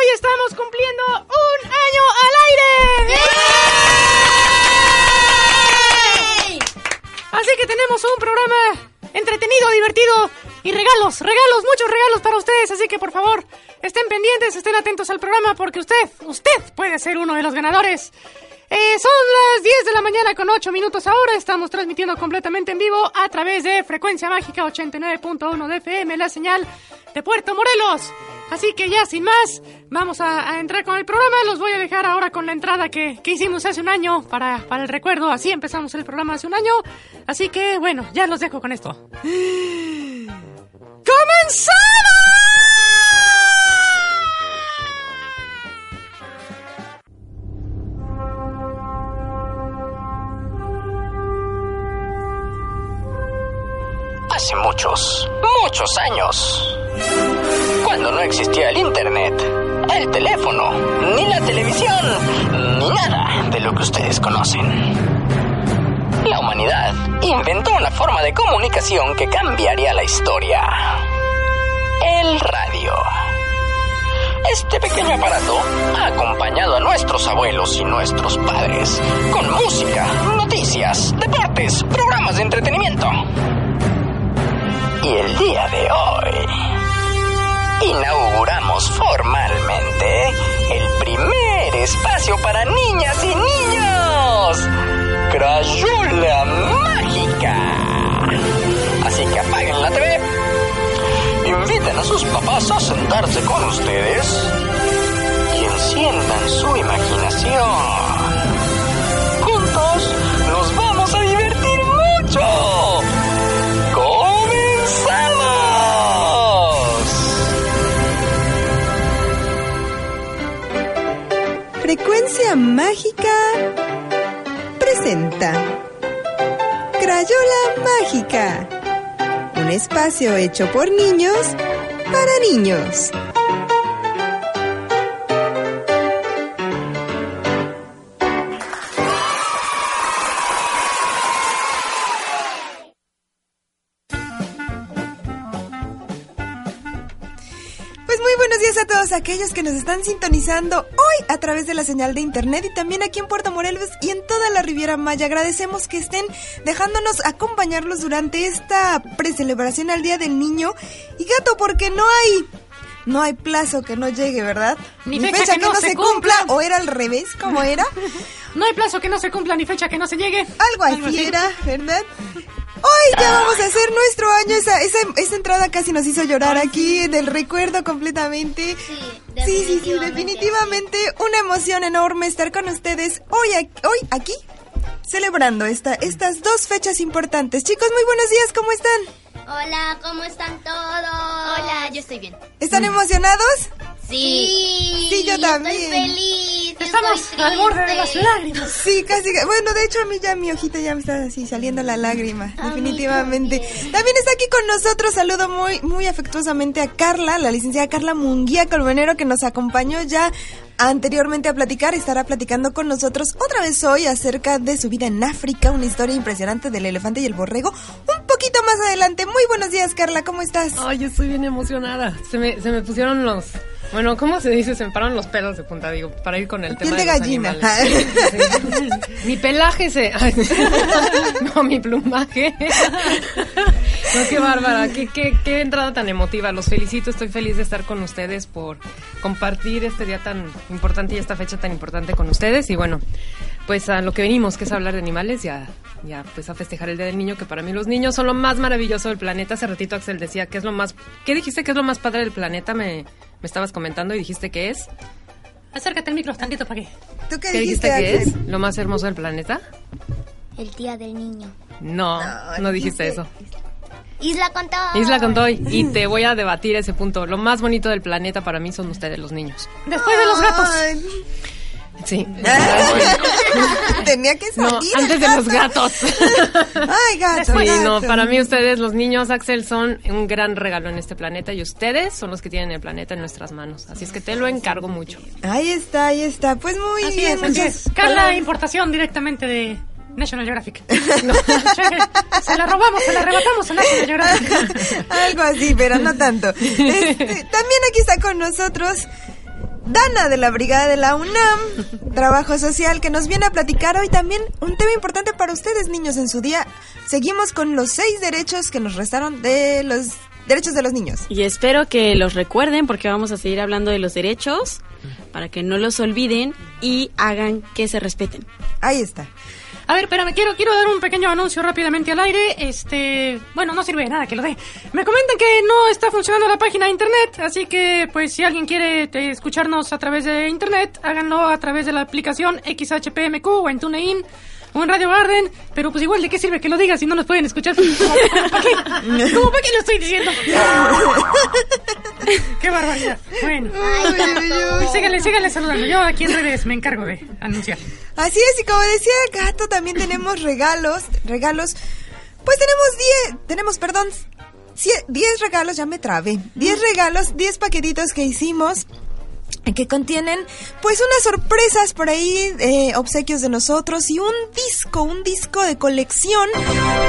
hoy estamos cumpliendo un año al aire. Así que tenemos un programa entretenido, divertido y regalos, regalos, muchos regalos para ustedes. Así que por favor, estén pendientes, estén atentos al programa porque usted, usted puede ser uno de los ganadores. Eh, son las 10 de la mañana con 8 minutos ahora. Estamos transmitiendo completamente en vivo a través de Frecuencia Mágica 89.1 de FM, la señal de Puerto Morelos. Así que ya sin más, vamos a, entrar con el programa. Los voy a dejar ahora con la entrada que, que hicimos hace un año para, para el recuerdo. Así empezamos el programa hace un año. Así que bueno, ya los dejo con esto. Hace muchos, muchos años. Cuando no existía el Internet, el teléfono, ni la televisión, ni nada de lo que ustedes conocen. La humanidad inventó una forma de comunicación que cambiaría la historia. El radio. Este pequeño aparato ha acompañado a nuestros abuelos y nuestros padres con música, noticias, deportes, programas de entretenimiento. Y el día de hoy inauguramos formalmente el primer espacio para niñas y niños. Crayola Mágica. Así que apaguen la TV. Inviten a sus papás a sentarse con ustedes y enciendan su imaginación. Mágica presenta Crayola Mágica, un espacio hecho por niños para niños. Todos aquellos que nos están sintonizando hoy a través de la señal de internet y también aquí en Puerto Morelos y en toda la Riviera Maya. Agradecemos que estén dejándonos acompañarlos durante esta precelebración al Día del Niño. Y gato, porque no hay no hay plazo que no llegue, ¿verdad? Ni fecha que no se cumpla. cumpla. ¿O era al revés? ¿Cómo era? No hay plazo que no se cumpla ni fecha que no se llegue. Algo así. era, ¿verdad? Hoy ya vamos a hacer nuestro año. Esa, esa, esa entrada casi nos hizo llorar aquí, del recuerdo completamente. Sí, Sí, sí, sí, definitivamente. una emoción enorme estar con ustedes hoy, ac- hoy aquí, celebrando esta, estas dos fechas importantes. Chicos, muy buenos días, ¿cómo están? Hola, ¿cómo están todos? Hola, yo estoy bien. ¿Están emocionados? Sí. Sí, yo también. Estoy feliz. Estamos estoy al borde de las lágrimas. Sí, casi. Bueno, de hecho a mí ya mi ojita ya me está así saliendo la lágrima, A mí definitivamente. también. También está aquí con nosotros, saludo muy muy afectuosamente a Carla, la licenciada Carla Munguía Colmenero que nos acompañó ya anteriormente a platicar, estará platicando con nosotros otra vez hoy acerca de su vida en África, una historia impresionante del elefante y el borrego. Un poquito más adelante. Muy buenos días, Carla, ¿cómo estás? Ay, estoy bien emocionada. Se me, se me pusieron los... Bueno, ¿cómo se dice? Se me pararon los pelos de punta, digo, para ir con el tema Piel de los gallina. Sí. mi pelaje se... no, mi plumaje. No, qué bárbara, qué, qué, qué entrada tan emotiva. Los felicito, estoy feliz de estar con ustedes por compartir este día tan importante y esta fecha tan importante con ustedes. Y bueno, pues a lo que venimos, que es hablar de animales, ya, ya pues a festejar el Día del Niño, que para mí los niños son lo más maravilloso del planeta. Hace ratito Axel decía que es lo más... ¿Qué dijiste que es lo más padre del planeta? Me, me estabas comentando y dijiste que es. Acércate al micro tantito para que. ¿Tú qué, ¿Qué dijiste que es? ¿Lo más hermoso del planeta? El día del niño. No, No, no dijiste eso. Isla con todo. Isla con Toy, y te voy a debatir ese punto. Lo más bonito del planeta para mí son ustedes, los niños. Después de los gatos. Sí. Tenía que salir. No, antes de los gatos. Ay, gato. Sí, gato. no, para mí ustedes, los niños, Axel, son un gran regalo en este planeta y ustedes son los que tienen el planeta en nuestras manos. Así es que te lo encargo mucho. Ahí está, ahí está. Pues muy Así bien. es, muchas- es. Carla, importación directamente de National Geographic. No, se la robamos, se la arrebatamos a National Geographic. Algo así, pero no tanto. Este, también aquí está con nosotros Dana de la Brigada de la UNAM, Trabajo Social, que nos viene a platicar hoy también un tema importante para ustedes, niños, en su día. Seguimos con los seis derechos que nos restaron de los derechos de los niños. Y espero que los recuerden porque vamos a seguir hablando de los derechos para que no los olviden y hagan que se respeten. Ahí está. A ver, espérame, quiero, quiero dar un pequeño anuncio rápidamente al aire. Este, bueno, no sirve de nada que lo dé. Me comentan que no está funcionando la página de internet, así que, pues, si alguien quiere eh, escucharnos a través de internet, háganlo a través de la aplicación XHPMQ o en TuneIn o en Radio Garden. Pero, pues, igual, ¿de qué sirve que lo digas si no nos pueden escuchar? ¿Para qué? ¿Cómo para qué lo estoy diciendo? ¡Qué barbaridad! Bueno, pues, síganle, síganle saludando. Yo aquí en redes me encargo de anunciar. Así es, y como decía gato, también tenemos regalos, regalos, pues tenemos 10, tenemos, perdón, 10 regalos, ya me trabé, 10 regalos, 10 paquetitos que hicimos que contienen pues unas sorpresas por ahí, eh, obsequios de nosotros y un disco, un disco de colección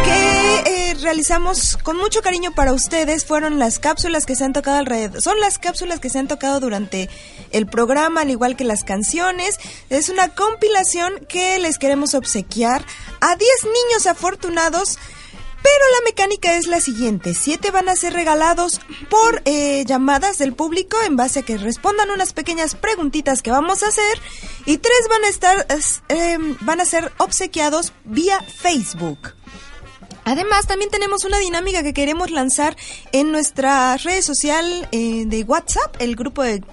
que eh, realizamos con mucho cariño para ustedes. Fueron las cápsulas que se han tocado alrededor, son las cápsulas que se han tocado durante el programa, al igual que las canciones. Es una compilación que les queremos obsequiar a 10 niños afortunados. Pero la mecánica es la siguiente. Siete van a ser regalados por eh, llamadas del público en base a que respondan unas pequeñas preguntitas que vamos a hacer. Y tres van a estar, es, eh, van a ser obsequiados vía Facebook. Además, también tenemos una dinámica que queremos lanzar en nuestra red social eh, de WhatsApp, el grupo de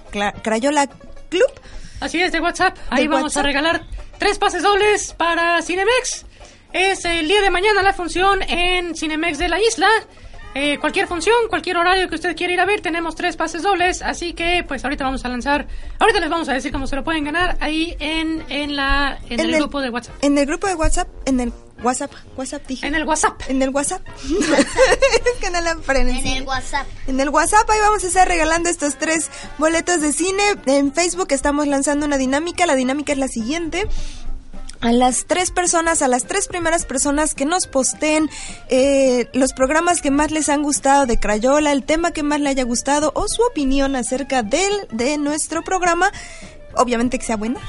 Crayola Club. Así es, de WhatsApp. Ahí ¿De vamos WhatsApp? a regalar tres pases dobles para Cinemex. Es el día de mañana la función en Cinemex de la isla. Eh, cualquier función, cualquier horario que usted quiera ir a ver, tenemos tres pases dobles. Así que, pues ahorita vamos a lanzar. Ahorita les vamos a decir cómo se lo pueden ganar ahí en, en, la, en, el, grupo de WhatsApp. En el grupo de WhatsApp, en el WhatsApp, WhatsApp dije. En el WhatsApp. En el WhatsApp. es que no la aprenden. En el WhatsApp. En el WhatsApp ahí vamos a estar regalando estos tres boletos de cine. En Facebook estamos lanzando una dinámica. La dinámica es la siguiente. A las tres personas, a las tres primeras personas que nos posteen eh, los programas que más les han gustado de Crayola, el tema que más le haya gustado o su opinión acerca del, de nuestro programa, obviamente que sea buena.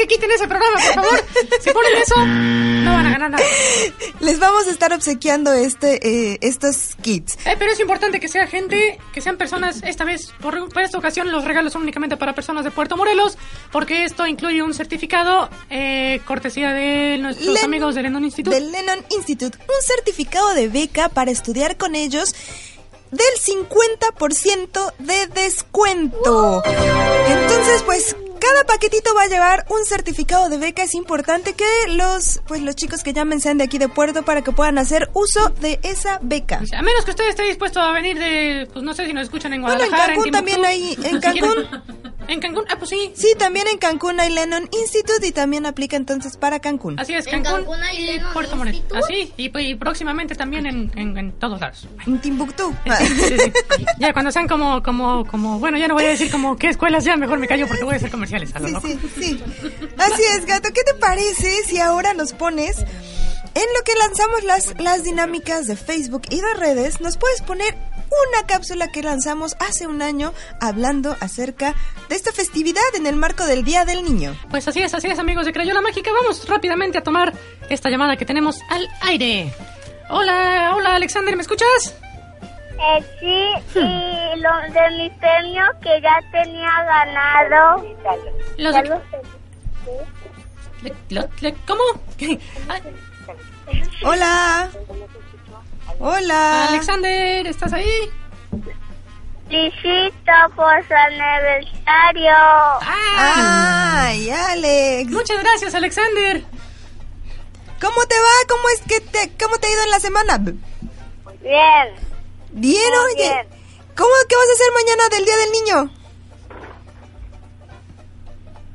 Que quiten ese programa, por favor. Si ponen eso, no van a ganar nada. Les vamos a estar obsequiando este, eh, estos kits. Eh, pero es importante que sea gente, que sean personas, esta vez, por, por esta ocasión, los regalos son únicamente para personas de Puerto Morelos, porque esto incluye un certificado, eh, cortesía de nuestros Len- amigos del Lennon Institute. Del Lennon Institute, un certificado de beca para estudiar con ellos del 50% de descuento. Entonces, pues cada paquetito va a llevar un certificado de beca. Es importante que los pues los chicos que llamen sean de aquí de Puerto para que puedan hacer uso de esa beca. A menos que usted esté dispuesto a venir de, pues no sé si nos escuchan en Bueno, en Guadalajara, Cancún Timbuktu. también hay- en Cancún. En Cancún, ah, pues sí. Sí, también en Cancún hay Lennon Institute y también aplica entonces para Cancún. Así es, En Cancún, Cancún hay y Lennon Puerto Morelos. Institute. Así, y, pues, y próximamente también en, en, en todos lados. En Timbuktu. Sí, sí. Ya cuando sean como, como, como, bueno, ya no voy a decir como qué escuelas, ya mejor me callo porque voy a hacer comerciales a lo Sí, loco. sí, sí. Así es, gato. ¿Qué te parece si ahora nos pones en lo que lanzamos las, las dinámicas de Facebook y de redes? Nos puedes poner una cápsula que lanzamos hace un año hablando acerca de esta festividad en el marco del Día del Niño. Pues así es, así es, amigos de Crayola Mágica. Vamos rápidamente a tomar esta llamada que tenemos al aire. Hola, hola, Alexander, ¿me escuchas? Eh, sí, y lo de mi premio que ya tenía ganado. Los de- lo le- lo- le- ¿Cómo? Ah, Hola. Hola. Alexander, ¿estás ahí? felicito por su aniversario. Ah, Ay, Alex. muchas gracias, Alexander. ¿Cómo te va? ¿Cómo es que te, cómo te ha ido en la semana? Bien. Bien, Muy oye. bien. ¿Cómo qué vas a hacer mañana del Día del Niño?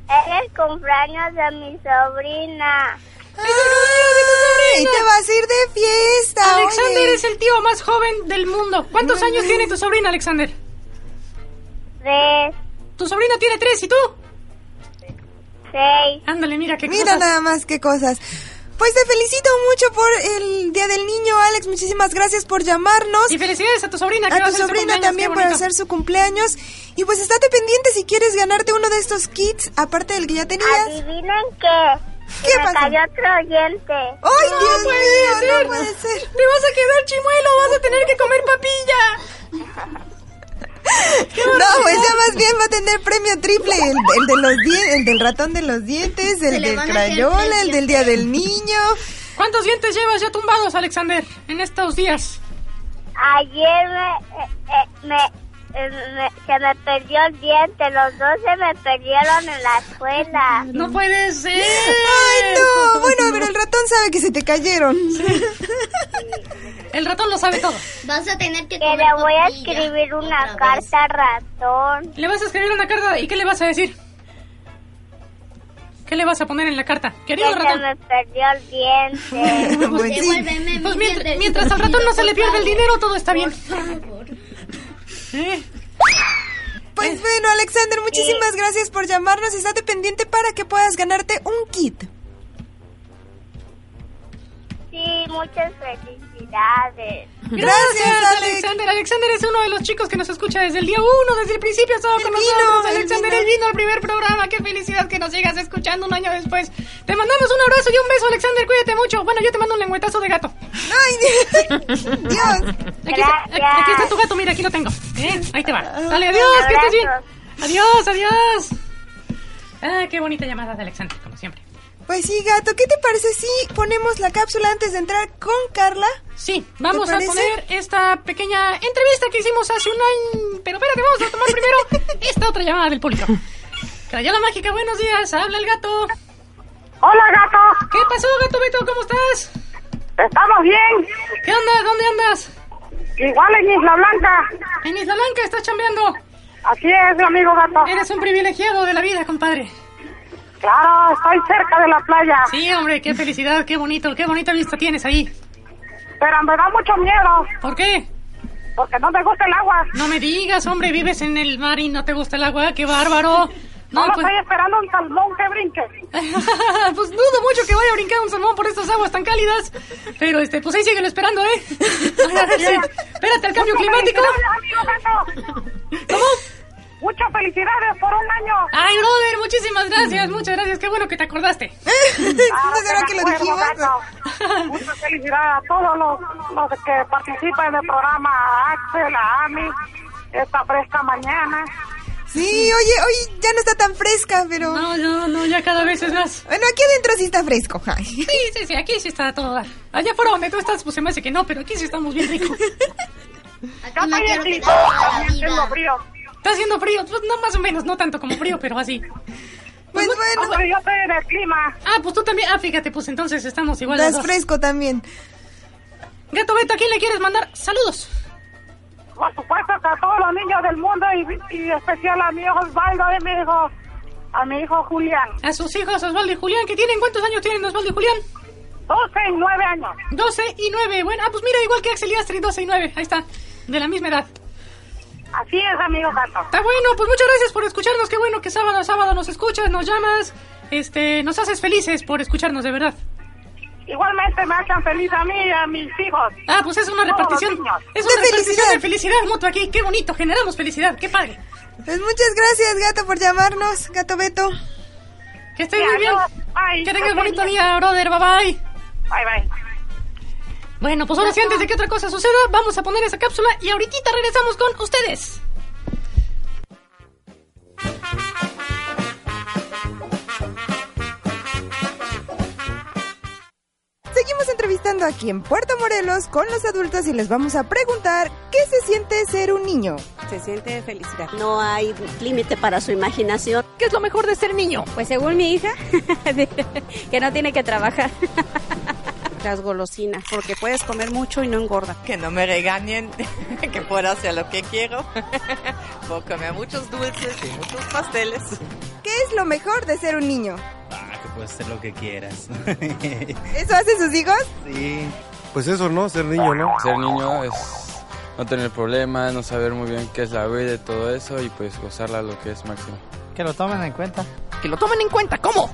Es el cumpleaños de mi sobrina. Y te vas a ir de fiesta. Alexander oye. es el tío más joven del mundo. ¿Cuántos años tiene tu sobrina, Alexander? Tres, Tu sobrina tiene tres, ¿y tú? seis. Ándale, mira qué Mira cosas. nada más qué cosas. Pues te felicito mucho por el Día del Niño, Alex. Muchísimas gracias por llamarnos. Y felicidades a tu sobrina. que A tu sobrina también por hacer su cumpleaños. Y pues estate pendiente si quieres ganarte uno de estos kits, aparte del que ya tenías. Adivinen qué. ¿Qué me pasó? cayó otro diente. ¡Ay, Dios puede mío! ser. No puede ser. Te vas a quedar chimuelo, vas a tener que comer papilla. No, pues ya más bien va a tener premio triple. El, el de los die- el del ratón de los dientes, el del crayola, el del Día del Niño. ¿Cuántos dientes llevas ya tumbados, Alexander, en estos días? Ayer me, eh, eh, me, eh, me- se me perdió el diente. Los dos se me perdieron en la escuela. No puede ser. ¡Ay, no! Bueno, pero el ratón sabe que se te cayeron. El ratón lo sabe todo. Vas a tener que Que comer le voy a escribir una carta al ratón. Le vas a escribir una carta y ¿qué le vas a decir? ¿Qué le vas a poner en la carta? Que Querido se ratón. me perdió el diente. Pues Pues mientras al ratón no se le pierde el dinero, todo está bien. ¿Eh? Pues bueno, Alexander, muchísimas gracias por llamarnos. Estate pendiente para que puedas ganarte un kit. Sí, muchas felicidades. Gracias, Alex. Alexander. Alexander es uno de los chicos que nos escucha desde el día uno, desde el principio ha estado Él con vino, nosotros. Alexander, él vino al primer programa. Qué felicidad que nos sigas escuchando un año después. Te mandamos un abrazo y un beso, Alexander. Cuídate mucho. Bueno, yo te mando un lengüetazo de gato. ¡Ay, Dios! Aquí está, aquí- aquí está tu gato, mira, aquí lo tengo. ¿Eh? Ahí te va. Dale, adiós, que estés bien. Adiós, adiós. Ah, qué bonita llamada de Alexander, como siempre. Pues sí, gato, ¿qué te parece si ponemos la cápsula antes de entrar con Carla? Sí, vamos ¿Te a poner esta pequeña entrevista que hicimos hace un año. Pero espérate, vamos a tomar primero esta otra llamada del público. Crayola mágica, buenos días, habla el gato. Hola, gato. ¿Qué pasó, gato Beto? ¿Cómo estás? Estamos bien. ¿Qué onda? ¿Dónde andas? Igual en Isla Blanca. En Isla Blanca estás chambeando. Así es, mi amigo gato. Eres un privilegiado de la vida, compadre. Claro, estoy cerca de la playa. Sí, hombre, qué felicidad, qué bonito, qué bonita vista tienes ahí. Pero me da mucho miedo ¿Por qué? porque no me gusta el agua. No me digas, hombre, vives en el mar y no te gusta el agua, qué bárbaro. No, No, pues, estoy esperando un salmón que brinque. pues dudo mucho que vaya a brincar un salmón por estas aguas tan cálidas. Pero este, pues ahí síguelo esperando, ¿eh? Espérate al cambio climático. ¿Cómo? Muchas felicidades por un año. Ay, brother, muchísimas gracias, muchas gracias. Qué bueno que te acordaste. ¿No será que lo dijimos? Muchas felicidades a todos los, los que participan en el programa, a Axel, a Ami, esta fresca mañana. Sí, oye, hoy ya no está tan fresca, pero... No, no, no, ya cada vez es más. Bueno, aquí adentro sí está fresco. Ay. Sí, sí, sí, aquí sí está todo. Allá afuera donde tú estás, pues se me hace que no, pero aquí sí estamos bien ricos. Acá no estoy quiero en que Clima, te vaya la también vida. tengo frío. Está haciendo frío, pues no más o menos, no tanto como frío, pero así. Pues No, bueno, pero yo estoy en el clima. Ah, pues tú también. Ah, fíjate, pues entonces estamos igual. estás fresco también. Gato Beto, ¿a quién le quieres mandar saludos? Por supuesto que a todos los niños del mundo y, y especial a mi hijo Osvaldo y mi hijo, a mi hijo Julián. A sus hijos Osvaldo y Julián, que tienen cuántos años tienen Osvaldo y Julián? 12 y 9 años. 12 y 9. Bueno, ah, pues mira, igual que Axel y Astrid, 12 y 9. Ahí está, de la misma edad. Así es, amigo gato. Está bueno, pues muchas gracias por escucharnos. Qué bueno que sábado a sábado nos escuchas, nos llamas. Este, nos haces felices por escucharnos, de verdad. Igualmente me hacen feliz a mí y a mis hijos. Ah, pues es una Todos repartición. Es una De repartición felicidad. de felicidad mutua aquí. Qué bonito, generamos felicidad. Qué padre. Pues muchas gracias, gato, por llamarnos, gato Beto. Que estés muy bien. Bye. Que tengas bonito día, brother. Bye bye. Bye, bye. Bueno, pues ahora sí, antes de que otra cosa suceda, vamos a poner esa cápsula y ahorita regresamos con ustedes. Seguimos entrevistando aquí en Puerto Morelos con los adultos y les vamos a preguntar qué se siente ser un niño. Se siente felicidad. No hay límite para su imaginación. ¿Qué es lo mejor de ser niño? Pues según mi hija, que no tiene que trabajar. Las golosinas, porque puedes comer mucho y no engorda. que no me regañen, que pueda hacer lo que quiero, puedo comer muchos dulces y muchos pasteles. ¿qué es lo mejor de ser un niño? Ah, que puedes hacer lo que quieras. ¿Eso hacen sus hijos? sí. Pues eso, ¿no? Ser niño, ¿no? Ser niño es no tener problemas, no saber muy bien qué es la vida y todo eso y pues gozarla lo que es máximo. Que lo tomen en cuenta. Que lo tomen en cuenta, ¿cómo?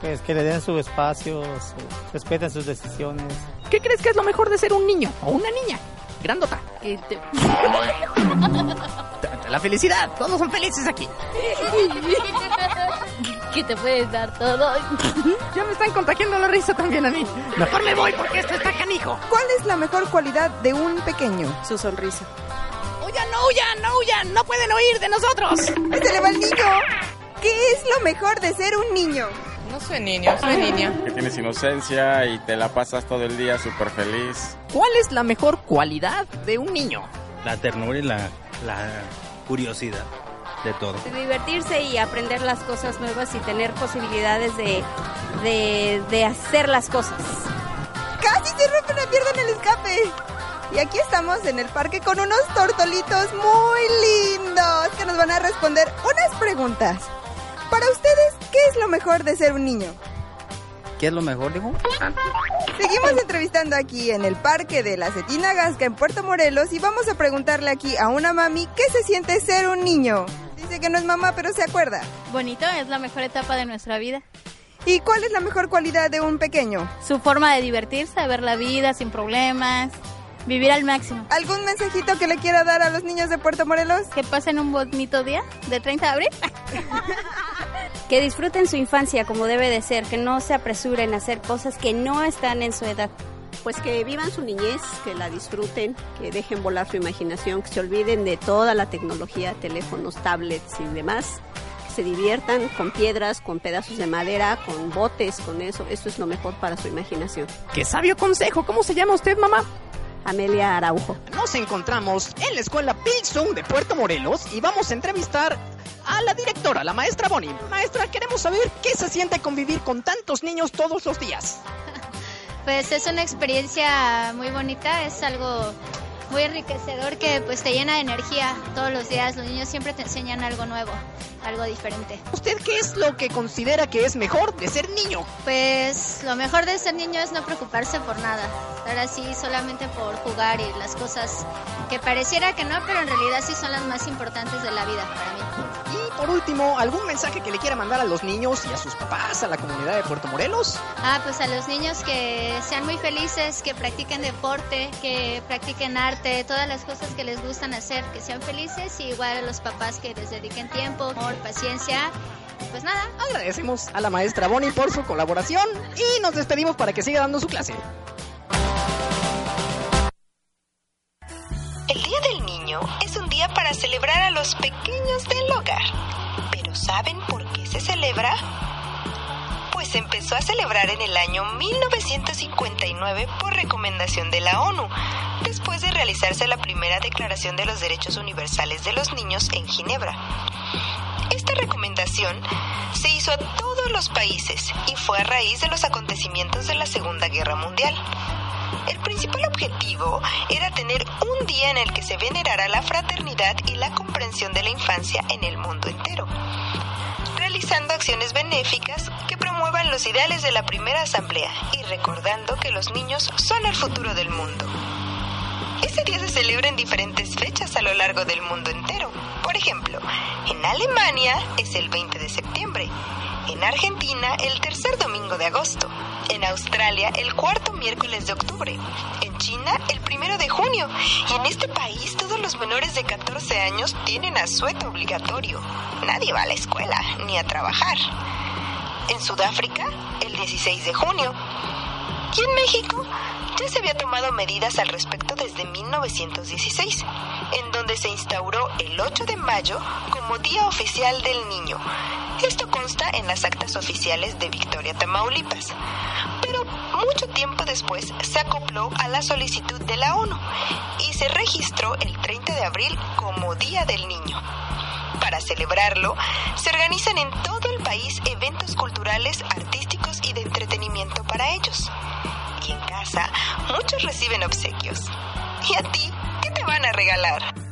Pues que le den su espacio, su- respeten sus decisiones. ¿Qué crees que es lo mejor de ser un niño o una niña? Grandota. La felicidad, todos son felices aquí. que te puedes dar todo. Ya me están contagiando la risa también a mí. Mejor me voy porque esto está canijo. ¿Cuál es la mejor cualidad de un pequeño? Su sonrisa. Huyan, no huyan, no huyan, no pueden oír de nosotros. ¡Se le va el niño! ¿Qué es lo mejor de ser un niño? No soy niño, soy niña. Que tienes inocencia y te la pasas todo el día súper feliz. ¿Cuál es la mejor cualidad de un niño? La ternura y la, la curiosidad de todo. Divertirse y aprender las cosas nuevas y tener posibilidades de, de, de hacer las cosas. ¡Casi se rompe una pierna en el escape! Y aquí estamos en el parque con unos tortolitos muy lindos que nos van a responder unas preguntas. Para ustedes, ¿qué es lo mejor de ser un niño? ¿Qué es lo mejor, dijo? Seguimos entrevistando aquí en el parque de la Cetina Gasca en Puerto Morelos y vamos a preguntarle aquí a una mami qué se siente ser un niño. Dice que no es mamá, pero se acuerda. Bonito, es la mejor etapa de nuestra vida. ¿Y cuál es la mejor cualidad de un pequeño? Su forma de divertirse, de ver la vida sin problemas, vivir al máximo. ¿Algún mensajito que le quiera dar a los niños de Puerto Morelos? Que pasen un bonito día de 30 de abril. Que disfruten su infancia como debe de ser, que no se apresuren a hacer cosas que no están en su edad. Pues que vivan su niñez, que la disfruten, que dejen volar su imaginación, que se olviden de toda la tecnología, teléfonos, tablets y demás, que se diviertan con piedras, con pedazos de madera, con botes, con eso, eso es lo mejor para su imaginación. ¡Qué sabio consejo! ¿Cómo se llama usted, mamá? Amelia Araujo. Nos encontramos en la escuela Pilsung de Puerto Morelos y vamos a entrevistar a la directora, la maestra Bonnie. Maestra, queremos saber qué se siente convivir con tantos niños todos los días. Pues es una experiencia muy bonita, es algo muy enriquecedor que pues te llena de energía todos los días. Los niños siempre te enseñan algo nuevo, algo diferente. ¿Usted qué es lo que considera que es mejor de ser niño? Pues lo mejor de ser niño es no preocuparse por nada, estar así solamente por jugar y las cosas que pareciera que no, pero en realidad sí son las más importantes de la vida para mí. Y por último, ¿algún mensaje que le quiera mandar a los niños y a sus papás, a la comunidad de Puerto Morelos? Ah, pues a los niños que sean muy felices, que practiquen deporte, que practiquen arte, todas las cosas que les gustan hacer, que sean felices y igual a los papás que les dediquen tiempo, amor, paciencia. Pues nada. Agradecemos a la maestra Bonnie por su colaboración y nos despedimos para que siga dando su clase. Es un día para celebrar a los pequeños del hogar. Pero ¿saben por qué se celebra? Pues empezó a celebrar en el año 1959 por recomendación de la ONU, después de realizarse la primera Declaración de los Derechos Universales de los Niños en Ginebra. Esta recomendación se hizo a todos los países y fue a raíz de los acontecimientos de la Segunda Guerra Mundial. El principal objetivo era tener un día en el que se venerara la fraternidad y la comprensión de la infancia en el mundo entero, realizando acciones benéficas que promuevan los ideales de la primera asamblea y recordando que los niños son el futuro del mundo. Este día se celebra en diferentes fechas a lo largo del mundo entero. Por ejemplo, en Alemania es el 20 de septiembre, en Argentina el tercer domingo de agosto, en Australia el cuarto miércoles de octubre, en China el primero de junio y en este país todos los menores de 14 años tienen asueto obligatorio. Nadie va a la escuela ni a trabajar. En Sudáfrica el 16 de junio y en México ya se había tomado medidas al respecto desde 1916, en donde se instauró el 8 de mayo como Día Oficial del Niño. Esto consta en las actas oficiales de Victoria, Tamaulipas. Pero mucho tiempo después se acopló a la solicitud de la ONU y se registró el 30 de abril como Día del Niño. Para celebrarlo, se organizan en todo el país eventos culturales, artísticos y de entretenimiento para ellos. Y en casa, muchos reciben obsequios. ¿Y a ti qué te van a regalar?